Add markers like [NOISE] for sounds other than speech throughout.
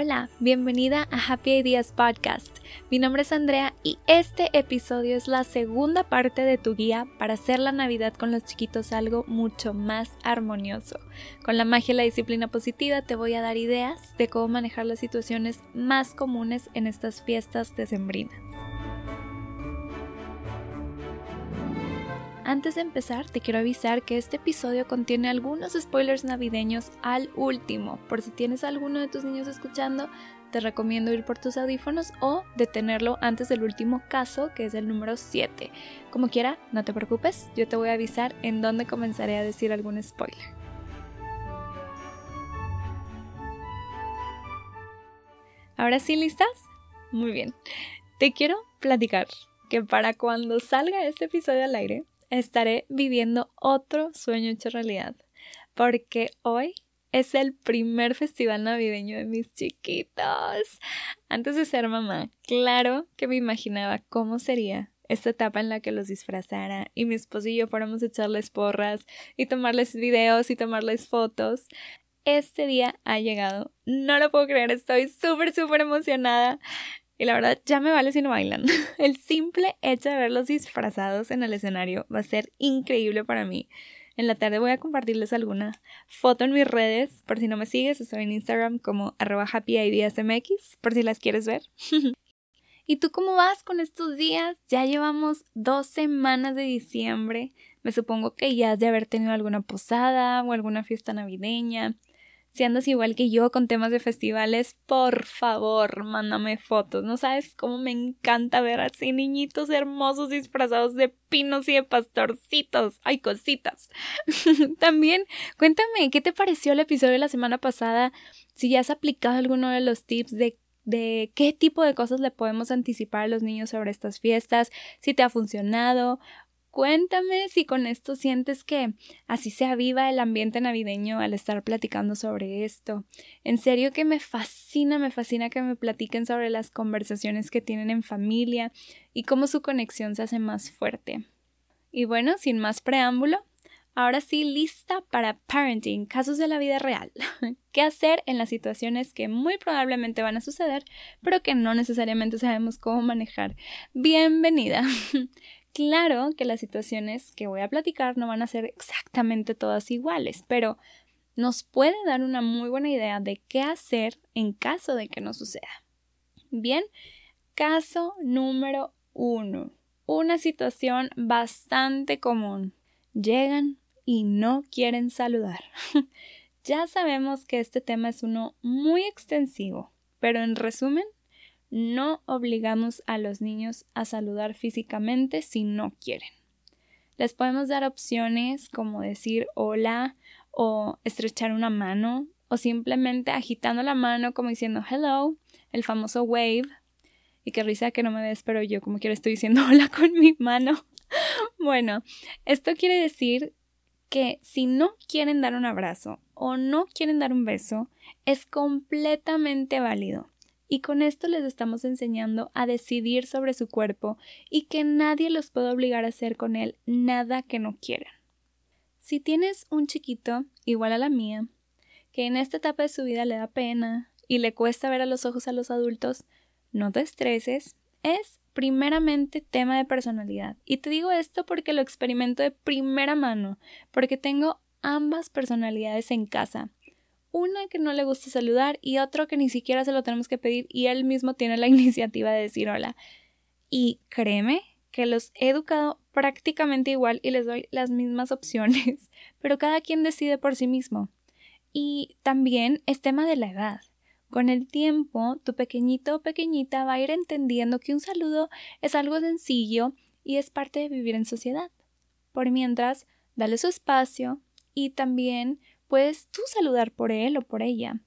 Hola, bienvenida a Happy Ideas Podcast. Mi nombre es Andrea y este episodio es la segunda parte de tu guía para hacer la Navidad con los chiquitos algo mucho más armonioso. Con la magia y la disciplina positiva te voy a dar ideas de cómo manejar las situaciones más comunes en estas fiestas decembrinas. Antes de empezar, te quiero avisar que este episodio contiene algunos spoilers navideños al último. Por si tienes alguno de tus niños escuchando, te recomiendo ir por tus audífonos o detenerlo antes del último caso, que es el número 7. Como quiera, no te preocupes, yo te voy a avisar en dónde comenzaré a decir algún spoiler. ¿Ahora sí listas? Muy bien. Te quiero platicar que para cuando salga este episodio al aire, estaré viviendo otro sueño hecho realidad, porque hoy es el primer festival navideño de mis chiquitos. Antes de ser mamá, claro que me imaginaba cómo sería esta etapa en la que los disfrazara y mi esposo y yo fuéramos a echarles porras y tomarles videos y tomarles fotos. Este día ha llegado. No lo puedo creer, estoy súper, súper emocionada. Y la verdad, ya me vale si no bailan. [LAUGHS] El simple hecho de verlos disfrazados en el escenario va a ser increíble para mí. En la tarde voy a compartirles alguna foto en mis redes. Por si no me sigues, estoy en Instagram como arroba happyideasmx, por si las quieres ver. [LAUGHS] ¿Y tú cómo vas con estos días? Ya llevamos dos semanas de diciembre. Me supongo que ya has de haber tenido alguna posada o alguna fiesta navideña. Si andas igual que yo con temas de festivales, por favor, mándame fotos. No sabes cómo me encanta ver así niñitos hermosos disfrazados de pinos y de pastorcitos. Ay, cositas. [LAUGHS] También, cuéntame, ¿qué te pareció el episodio de la semana pasada? Si ya has aplicado alguno de los tips de de qué tipo de cosas le podemos anticipar a los niños sobre estas fiestas, si te ha funcionado Cuéntame si con esto sientes que así se aviva el ambiente navideño al estar platicando sobre esto. En serio que me fascina, me fascina que me platiquen sobre las conversaciones que tienen en familia y cómo su conexión se hace más fuerte. Y bueno, sin más preámbulo, ahora sí lista para parenting, casos de la vida real. [LAUGHS] ¿Qué hacer en las situaciones que muy probablemente van a suceder, pero que no necesariamente sabemos cómo manejar? Bienvenida. [LAUGHS] Claro que las situaciones que voy a platicar no van a ser exactamente todas iguales, pero nos puede dar una muy buena idea de qué hacer en caso de que no suceda. Bien, caso número uno. Una situación bastante común. Llegan y no quieren saludar. [LAUGHS] ya sabemos que este tema es uno muy extensivo, pero en resumen, no obligamos a los niños a saludar físicamente si no quieren. Les podemos dar opciones como decir hola o estrechar una mano o simplemente agitando la mano como diciendo hello, el famoso wave. Y qué risa que no me ves, pero yo como quiero estoy diciendo [LAUGHS] hola con mi mano. [LAUGHS] bueno, esto quiere decir que si no quieren dar un abrazo o no quieren dar un beso, es completamente válido. Y con esto les estamos enseñando a decidir sobre su cuerpo y que nadie los puede obligar a hacer con él nada que no quieran. Si tienes un chiquito igual a la mía, que en esta etapa de su vida le da pena y le cuesta ver a los ojos a los adultos, no te estreses, es primeramente tema de personalidad. Y te digo esto porque lo experimento de primera mano, porque tengo ambas personalidades en casa una que no le gusta saludar y otro que ni siquiera se lo tenemos que pedir y él mismo tiene la [LAUGHS] iniciativa de decir hola. Y créeme que los he educado prácticamente igual y les doy las mismas [LAUGHS] opciones, pero cada quien decide por sí mismo. Y también es tema de la edad. Con el tiempo, tu pequeñito o pequeñita va a ir entendiendo que un saludo es algo sencillo y es parte de vivir en sociedad. Por mientras, dale su espacio y también puedes tú saludar por él o por ella.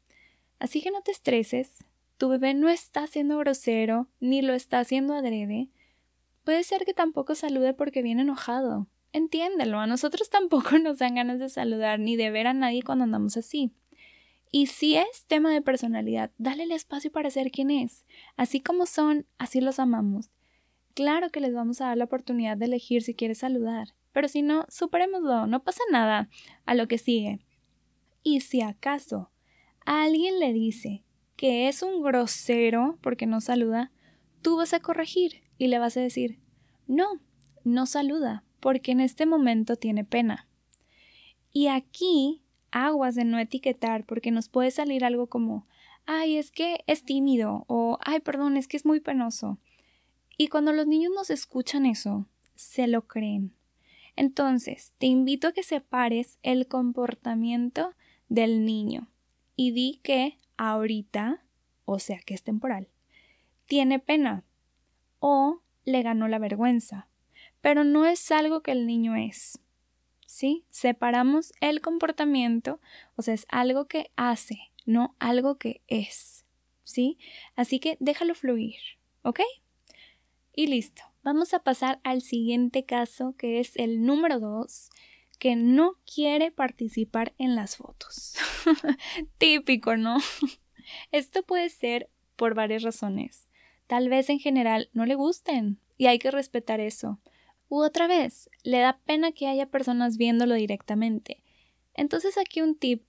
Así que no te estreses, tu bebé no está siendo grosero ni lo está haciendo adrede. Puede ser que tampoco salude porque viene enojado. Entiéndelo, a nosotros [LAUGHS] tampoco nos dan ganas de saludar ni de ver a nadie cuando andamos así. Y si es tema de personalidad, dale el espacio para ser quien es. Así como son, así los amamos. Claro que les vamos a dar la oportunidad de elegir si quieres saludar, pero si no, superémoslo, no pasa nada. A lo que sigue. Y si acaso alguien le dice que es un grosero porque no saluda, tú vas a corregir y le vas a decir, no, no saluda, porque en este momento tiene pena. Y aquí, aguas de no etiquetar, porque nos puede salir algo como, ay, es que es tímido, o ay, perdón, es que es muy penoso. Y cuando los niños nos escuchan eso, se lo creen. Entonces, te invito a que separes el comportamiento del niño y di que ahorita, o sea que es temporal, tiene pena o le ganó la vergüenza, pero no es algo que el niño es. ¿Sí? Separamos el comportamiento, o sea, es algo que hace, no algo que es. ¿Sí? Así que déjalo fluir, ¿ok? Y listo. Vamos a pasar al siguiente caso, que es el número 2, que no quiere participar en las fotos. [LAUGHS] Típico, ¿no? [LAUGHS] Esto puede ser por varias razones. Tal vez en general no le gusten y hay que respetar eso. U otra vez, le da pena que haya personas viéndolo directamente. Entonces aquí un tip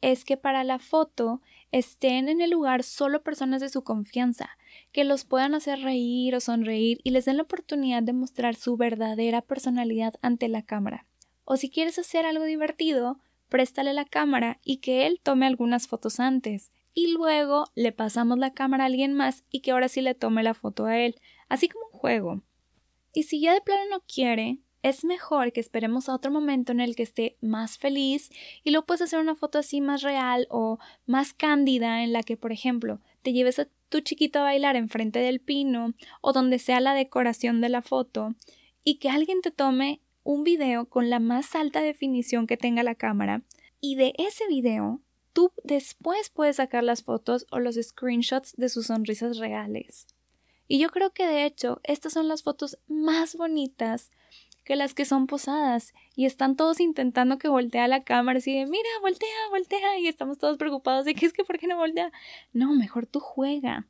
es que para la foto estén en el lugar solo personas de su confianza, que los puedan hacer reír o sonreír y les den la oportunidad de mostrar su verdadera personalidad ante la cámara. O si quieres hacer algo divertido, préstale la cámara y que él tome algunas fotos antes y luego le pasamos la cámara a alguien más y que ahora sí le tome la foto a él, así como un juego. Y si ya de plano no quiere, es mejor que esperemos a otro momento en el que esté más feliz y luego puedes hacer una foto así más real o más cándida en la que, por ejemplo, te lleves a tu chiquito a bailar enfrente del pino o donde sea la decoración de la foto y que alguien te tome un video con la más alta definición que tenga la cámara y de ese video tú después puedes sacar las fotos o los screenshots de sus sonrisas reales. Y yo creo que de hecho estas son las fotos más bonitas que las que son posadas y están todos intentando que voltea la cámara así de mira, voltea, voltea y estamos todos preocupados de que es que por qué no voltea. No, mejor tú juega.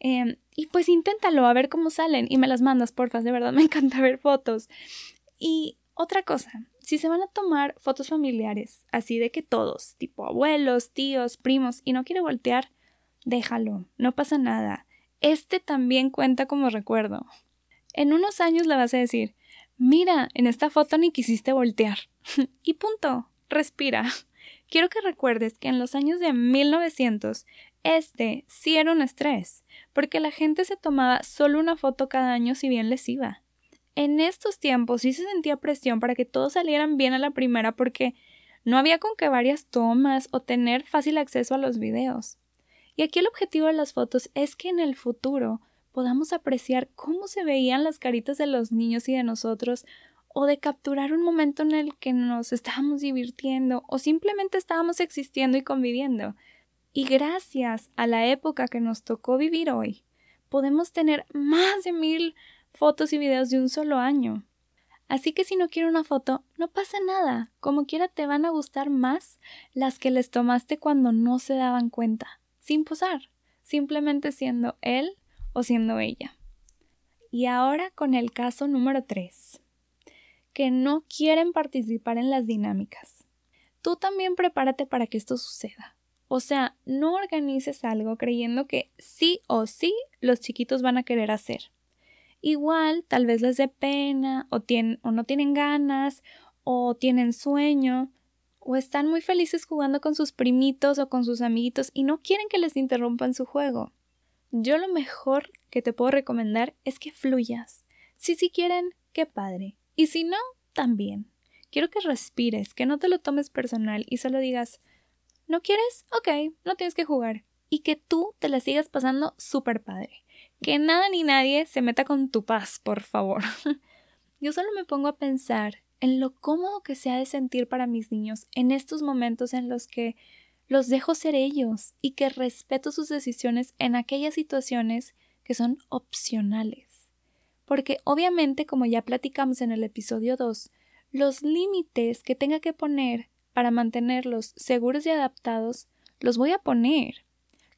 Em, y pues inténtalo a ver cómo salen y me las mandas, porfa, de verdad [LAUGHS] me encanta ver fotos. Y otra cosa, si se van a tomar fotos familiares, así de que todos, tipo abuelos, tíos, primos, y no quiere voltear, déjalo, no pasa nada. Este también cuenta como recuerdo. En unos años le vas a decir, Mira, en esta foto ni quisiste voltear. [LAUGHS] y punto. Respira. Quiero que recuerdes que en los años de 1900 este sí era un estrés, porque la gente se tomaba solo una foto cada año si bien les iba. En estos tiempos sí se sentía presión para que todos salieran bien a la primera porque no había con que varias tomas o tener fácil acceso a los videos. Y aquí el objetivo de las fotos es que en el futuro podamos apreciar cómo se veían las caritas de los niños y de nosotros, o de capturar un momento en el que nos estábamos divirtiendo o simplemente estábamos existiendo y conviviendo. Y gracias a la época que nos tocó vivir hoy, podemos tener más de mil fotos y videos de un solo año. Así que si no quiero una foto, no pasa nada. Como quiera te van a gustar más las que les tomaste cuando no se daban cuenta, sin posar, simplemente siendo él o siendo ella. Y ahora con el caso número 3, que no quieren participar en las dinámicas. Tú también prepárate para que esto suceda. O sea, no organices algo creyendo que sí o sí los chiquitos van a querer hacer. Igual, tal vez les dé pena o, tienen, o no tienen ganas o tienen sueño o están muy felices jugando con sus primitos o con sus amiguitos y no quieren que les interrumpan su juego. Yo lo mejor que te puedo recomendar es que fluyas. Si sí quieren, qué padre. Y si no, también. Quiero que respires, que no te lo tomes personal y solo digas, ¿no quieres? Ok, no tienes que jugar. Y que tú te la sigas pasando súper padre. Que nada ni nadie se meta con tu paz, por favor. [LAUGHS] Yo solo me pongo a pensar en lo cómodo que se ha de sentir para mis niños en estos momentos en los que los dejo ser ellos y que respeto sus decisiones en aquellas situaciones que son opcionales. Porque obviamente, como ya platicamos en el episodio 2, los límites que tenga que poner para mantenerlos seguros y adaptados, los voy a poner.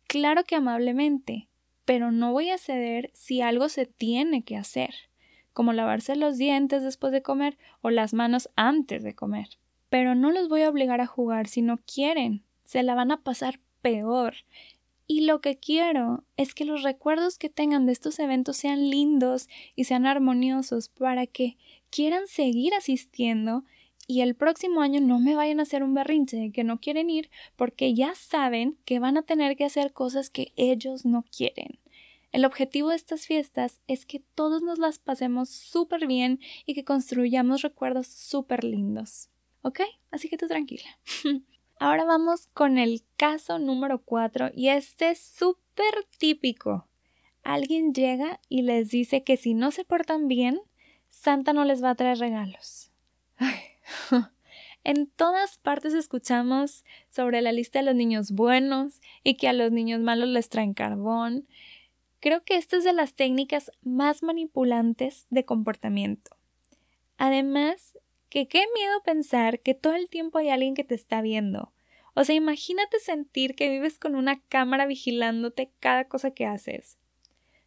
Claro que amablemente, pero no voy a ceder si algo se tiene que hacer, como lavarse los dientes después de comer o las manos antes de comer. Pero no los voy a obligar a jugar si no quieren se la van a pasar peor. Y lo que quiero es que los recuerdos que tengan de estos eventos sean lindos y sean armoniosos para que quieran seguir asistiendo y el próximo año no me vayan a hacer un berrinche que no quieren ir porque ya saben que van a tener que hacer cosas que ellos no quieren. El objetivo de estas fiestas es que todos nos las pasemos súper bien y que construyamos recuerdos súper lindos. ¿Ok? Así que tú tranquila. [LAUGHS] Ahora vamos con el caso número 4 y este es súper típico. Alguien llega y les dice que si no se portan bien, Santa no les va a traer regalos. [LAUGHS] En todas partes escuchamos sobre la lista de los niños buenos y que a los niños malos les traen carbón. Creo que esta es de las técnicas más manipulantes de comportamiento. Además, que qué miedo pensar que todo el tiempo hay alguien que te está viendo. O sea, imagínate sentir que vives con una cámara vigilándote cada cosa que haces.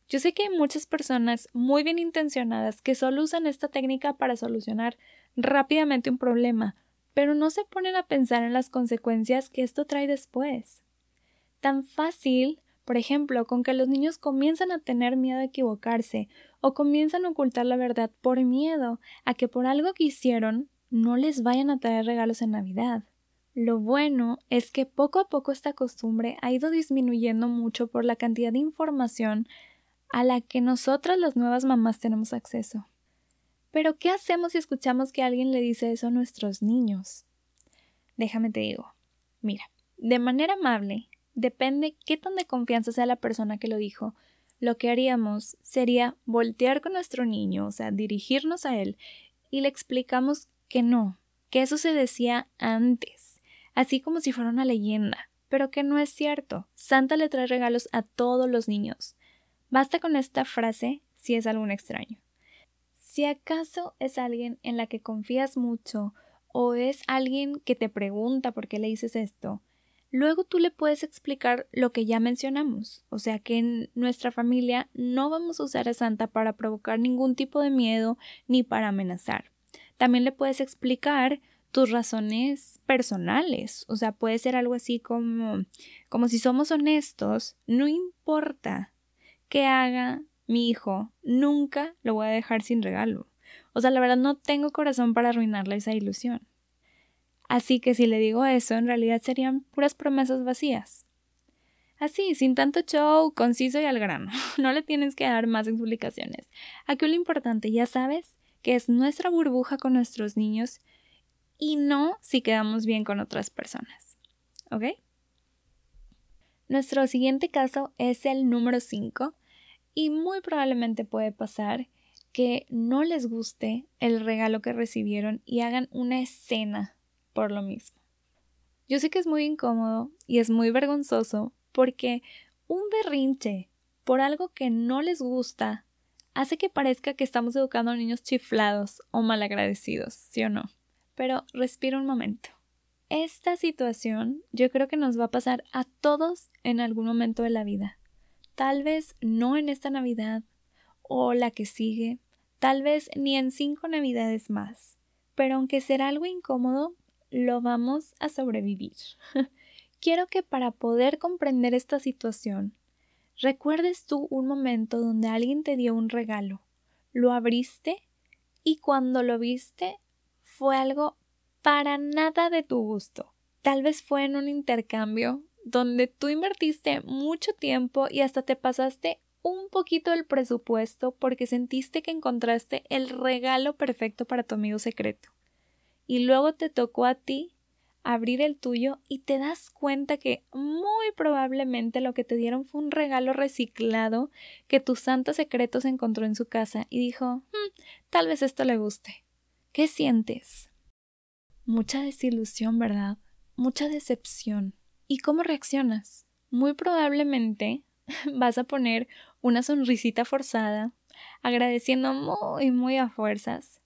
Yo sé que hay muchas personas muy bien intencionadas que solo usan esta técnica para solucionar rápidamente un problema, pero no se ponen a pensar en las consecuencias que esto trae después. Tan fácil, por ejemplo, con que los niños comienzan a tener miedo a equivocarse o comienzan a ocultar la verdad por miedo a que por algo que hicieron no les vayan a traer regalos en Navidad. Lo bueno es que poco a poco esta costumbre ha ido disminuyendo mucho por la cantidad de información a la que nosotras las nuevas mamás tenemos acceso. Pero ¿qué hacemos si escuchamos que alguien le dice eso a nuestros niños? Déjame te digo. Mira, de manera amable, depende qué tan de confianza sea la persona que lo dijo, lo que haríamos sería voltear con nuestro niño, o sea, dirigirnos a él, y le explicamos que no, que eso se decía antes, así como si fuera una leyenda, pero que no es cierto. Santa le trae regalos a todos los niños. Basta con esta frase si es algún extraño. Si acaso es alguien en la que confías mucho o es alguien que te pregunta por qué le dices esto, luego tú le puedes explicar lo que ya mencionamos, o sea que en nuestra familia no vamos a usar a Santa para provocar ningún tipo de miedo ni para amenazar. También le puedes explicar tus razones personales, o sea, puede ser algo así como como si somos honestos, no importa que haga mi hijo, nunca lo voy a dejar sin regalo. O sea, la verdad no tengo corazón para arruinarle esa ilusión. Así que si le digo eso, en realidad serían puras promesas vacías. Así, sin tanto show, conciso y al grano. [LAUGHS] No le tienes que dar más explicaciones. Aquí lo importante, ya sabes, que es nuestra burbuja con nuestros niños y no si quedamos bien con otras personas. ¿Ok? Nuestro siguiente caso es el número 5 y muy probablemente puede pasar que no les guste el regalo que recibieron y hagan una escena por lo mismo. Yo sé que es muy incómodo y es muy vergonzoso porque un berrinche por algo que no les gusta hace que parezca que estamos educando a niños chiflados o malagradecidos, ¿sí o no? Pero respira un momento. Esta situación yo creo que nos va a pasar a todos en algún momento de la vida. Tal vez no en esta Navidad o la que sigue, tal vez ni en cinco Navidades más. Pero aunque será algo incómodo, lo vamos a sobrevivir. [LAUGHS] Quiero que para poder comprender esta situación, recuerdes tú un momento donde alguien te dio un regalo, lo abriste y cuando lo viste fue algo para nada de tu gusto. Tal vez fue en un intercambio donde tú invertiste mucho tiempo y hasta te pasaste un poquito del presupuesto porque sentiste que encontraste el regalo perfecto para tu amigo secreto. Y luego te tocó a ti abrir el tuyo y te das cuenta que muy probablemente lo que te dieron fue un regalo reciclado que tu santo secreto se encontró en su casa y dijo hmm, tal vez esto le guste. ¿Qué sientes? Mucha desilusión, ¿verdad? Mucha decepción. ¿Y cómo reaccionas? Muy probablemente [LAUGHS] vas a poner una sonrisita forzada, agradeciendo muy, muy a fuerzas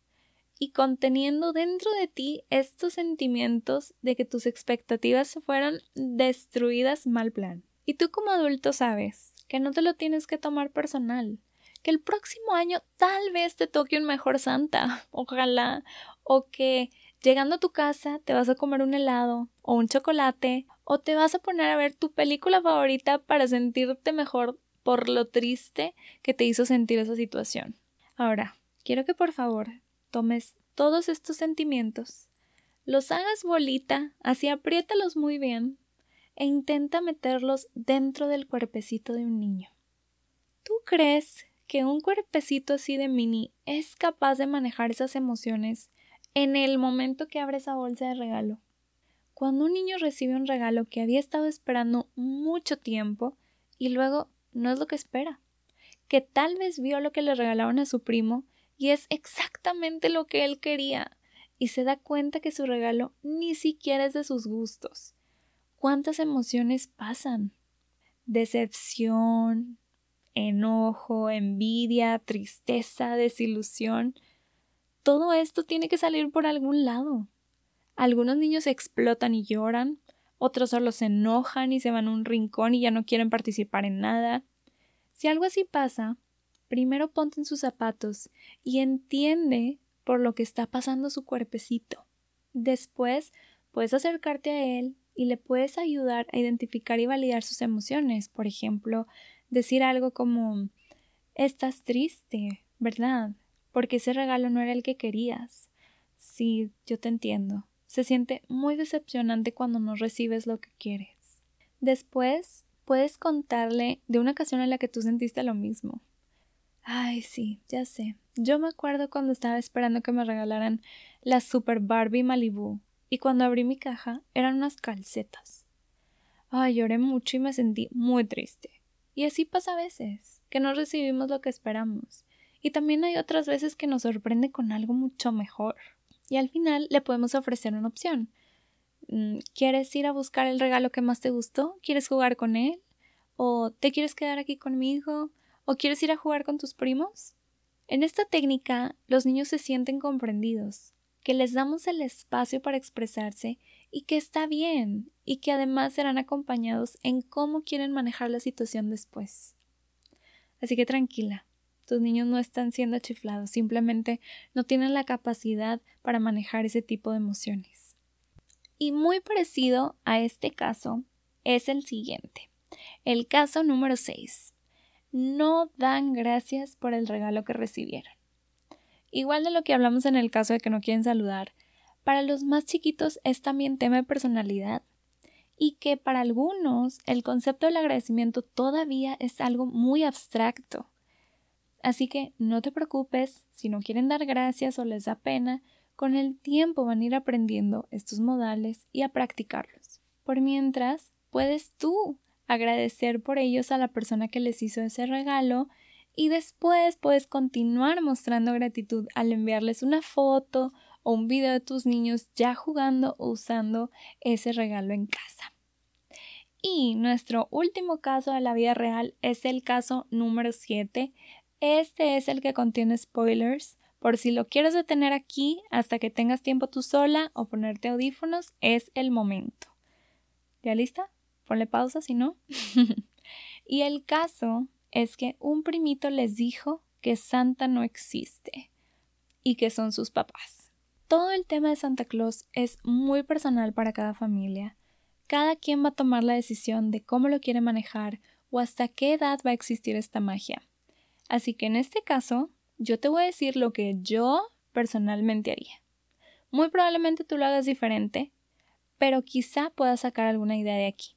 y conteniendo dentro de ti estos sentimientos de que tus expectativas fueron destruidas mal plan. Y tú como adulto sabes que no te lo tienes que tomar personal, que el próximo año tal vez te toque un mejor Santa, [LAUGHS] ojalá, o que Llegando a tu casa te vas a comer un helado o un chocolate o te vas a poner a ver tu película favorita para sentirte mejor por lo triste que te hizo sentir esa situación. Ahora, quiero que por favor tomes todos estos sentimientos, los hagas bolita, así apriétalos muy bien e intenta meterlos dentro del cuerpecito de un niño. ¿Tú crees que un cuerpecito así de mini es capaz de manejar esas emociones en el momento que abre esa bolsa de regalo? Cuando un niño recibe un regalo que había estado esperando mucho tiempo y luego no es lo que espera, que tal vez vio lo que le regalaron a su primo y es exactamente lo que él quería y se da cuenta que su regalo ni siquiera es de sus gustos. ¿Cuántas emociones pasan? Decepción, enojo, envidia, tristeza, desilusión. Todo esto tiene que salir por algún lado. Algunos niños explotan y lloran, otros solo se enojan y se van a un rincón y ya no quieren participar en nada. Si algo así pasa, primero ponte en sus zapatos y entiende por lo que está pasando su cuerpecito. Después puedes acercarte a él y le puedes ayudar a identificar y validar sus emociones. Por ejemplo, decir algo como Estás triste, ¿verdad? Porque ese regalo no era el que querías. Sí, yo te entiendo. Se siente muy decepcionante cuando no recibes lo que quieres. Después puedes contarle de una ocasión en la que tú sentiste lo mismo. Ay, sí, ya sé. Yo me acuerdo cuando estaba esperando que me regalaran la Super Barbie Malibu y cuando abrí mi caja eran unas calcetas. Ay, lloré mucho y me sentí muy triste. Y así pasa a veces, que no recibimos lo que esperamos. Y también hay otras veces que nos sorprende con algo mucho mejor. Y al final le podemos ofrecer una opción. Mm, ¿Quieres ir a buscar el regalo que más te gustó? ¿Quieres jugar con él? ¿O te quieres quedar aquí conmigo? ¿O quieres ir a jugar con tus primos? En esta técnica, los niños se sienten comprendidos, que les damos el espacio para expresarse y que está bien, y que además serán acompañados en cómo quieren manejar la situación después. Así que tranquila, tus niños no están siendo chiflados, simplemente no tienen la capacidad para manejar ese tipo de emociones. Y muy parecido a este caso es el siguiente. El caso número 6. No dan gracias por el regalo que recibieron. Igual de lo que hablamos en el caso de que no quieren saludar, para los más chiquitos es también tema de personalidad y que para algunos el concepto del agradecimiento todavía es algo muy abstracto. Así que no te preocupes si no quieren dar gracias o les da pena, con el tiempo van a ir aprendiendo estos modales y a practicarlos. Por mientras, puedes tú agradecer por ellos a la persona que les hizo ese regalo y después puedes continuar mostrando gratitud al enviarles una foto o un video de tus niños ya jugando o usando ese regalo en casa. Y nuestro último caso de la vida real es el caso número 7. Este es el que contiene spoilers, por si lo quieres detener aquí hasta que tengas tiempo tú sola o ponerte audífonos, es el momento. ¿Ya lista? Ponle pausa si no. [LAUGHS] y el caso es que un primito les dijo que Santa no existe y que son sus papás. Todo el tema de Santa Claus es muy personal para cada familia. Cada quien va a tomar la decisión de cómo lo quiere manejar o hasta qué edad va a existir esta magia. Así que en este caso, yo te voy a decir lo que yo personalmente haría. Muy probablemente tú lo hagas diferente, pero quizá puedas sacar alguna idea de aquí.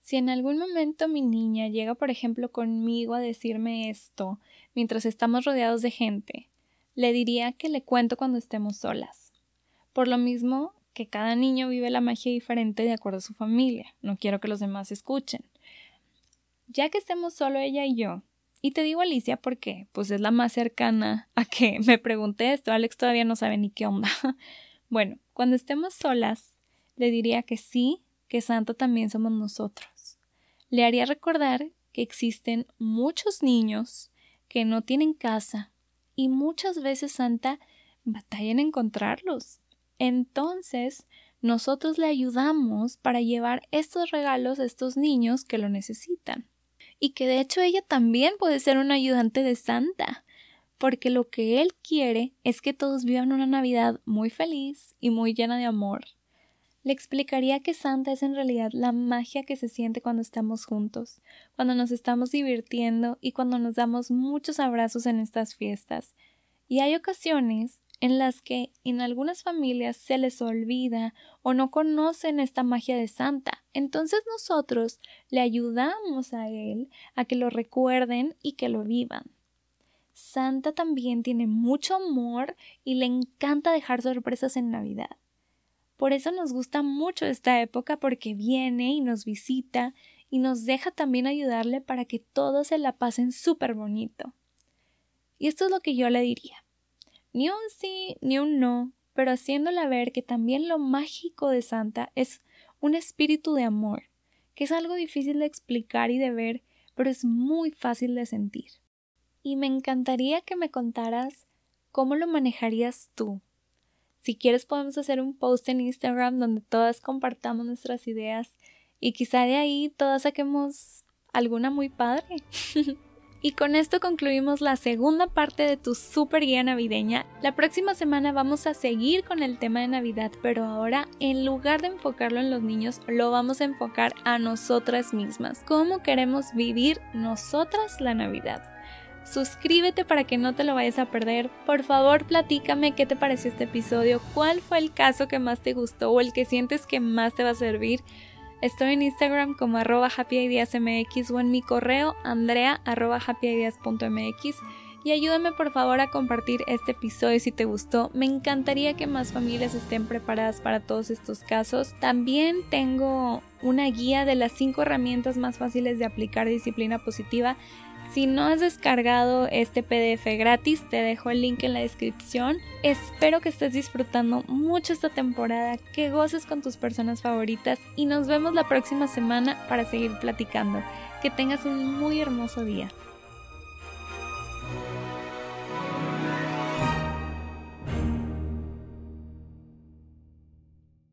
Si en algún momento mi niña llega, por ejemplo, conmigo a decirme esto mientras estamos rodeados de gente, le diría que le cuento cuando estemos solas. Por lo mismo que cada niño vive la magia diferente de acuerdo a su familia. No quiero que los demás escuchen. Ya que estemos solo ella y yo, y te digo Alicia porque pues es la más cercana a que me pregunte esto. Alex todavía no sabe ni qué onda. [LAUGHS] Bueno, cuando estemos solas, le diría que sí, que Santa también somos nosotros. Le haría recordar que existen muchos niños que no tienen casa y muchas veces Santa batalla en encontrarlos. Entonces, nosotros le ayudamos para llevar estos regalos a estos niños que lo necesitan y que de hecho ella también puede ser una ayudante de Santa, porque lo que él quiere es que todos vivan una Navidad muy feliz y muy llena de amor. Le explicaría que Santa es en realidad la magia que se siente cuando estamos juntos, cuando nos estamos divirtiendo y cuando nos damos muchos abrazos en estas fiestas. Y hay ocasiones en las que en algunas familias se les olvida o no conocen esta magia de Santa. Entonces nosotros le ayudamos a él a que lo recuerden y que lo vivan. Santa también tiene mucho amor y le encanta dejar sorpresas en Navidad. Por eso nos gusta mucho esta época porque viene y nos visita y nos deja también ayudarle para que todos se la pasen súper bonito. Y esto es lo que yo le diría. Ni un sí ni un no, pero haciéndole ver que también lo mágico de Santa es un espíritu de amor, que es algo difícil de explicar y de ver, pero es muy fácil de sentir. Y me encantaría que me contaras cómo lo manejarías tú si quieres podemos hacer un post en Instagram donde todas compartamos nuestras ideas y quizá de ahí todas saquemos alguna muy padre. [LAUGHS] y con esto concluimos la segunda parte de tu super guía navideña. La próxima semana vamos a seguir con el tema de Navidad, pero ahora en lugar de enfocarlo en los niños, lo vamos a enfocar a nosotras mismas. ¿Cómo queremos vivir nosotras la Navidad? Suscríbete para que no te lo vayas a perder. Por favor, platícame qué te pareció este episodio, cuál fue el caso que más te gustó o el que sientes que más te va a servir. Estoy en Instagram como arroba happyideasmx o en mi correo andrea arroba happyideas.mx y ayúdame por favor a compartir este episodio si te gustó. Me encantaría que más familias estén preparadas para todos estos casos. También tengo una guía de las 5 herramientas más fáciles de aplicar disciplina positiva si no has descargado este PDF gratis, te dejo el link en la descripción. Espero que estés disfrutando mucho esta temporada, que goces con tus personas favoritas y nos vemos la próxima semana para seguir platicando. Que tengas un muy hermoso día.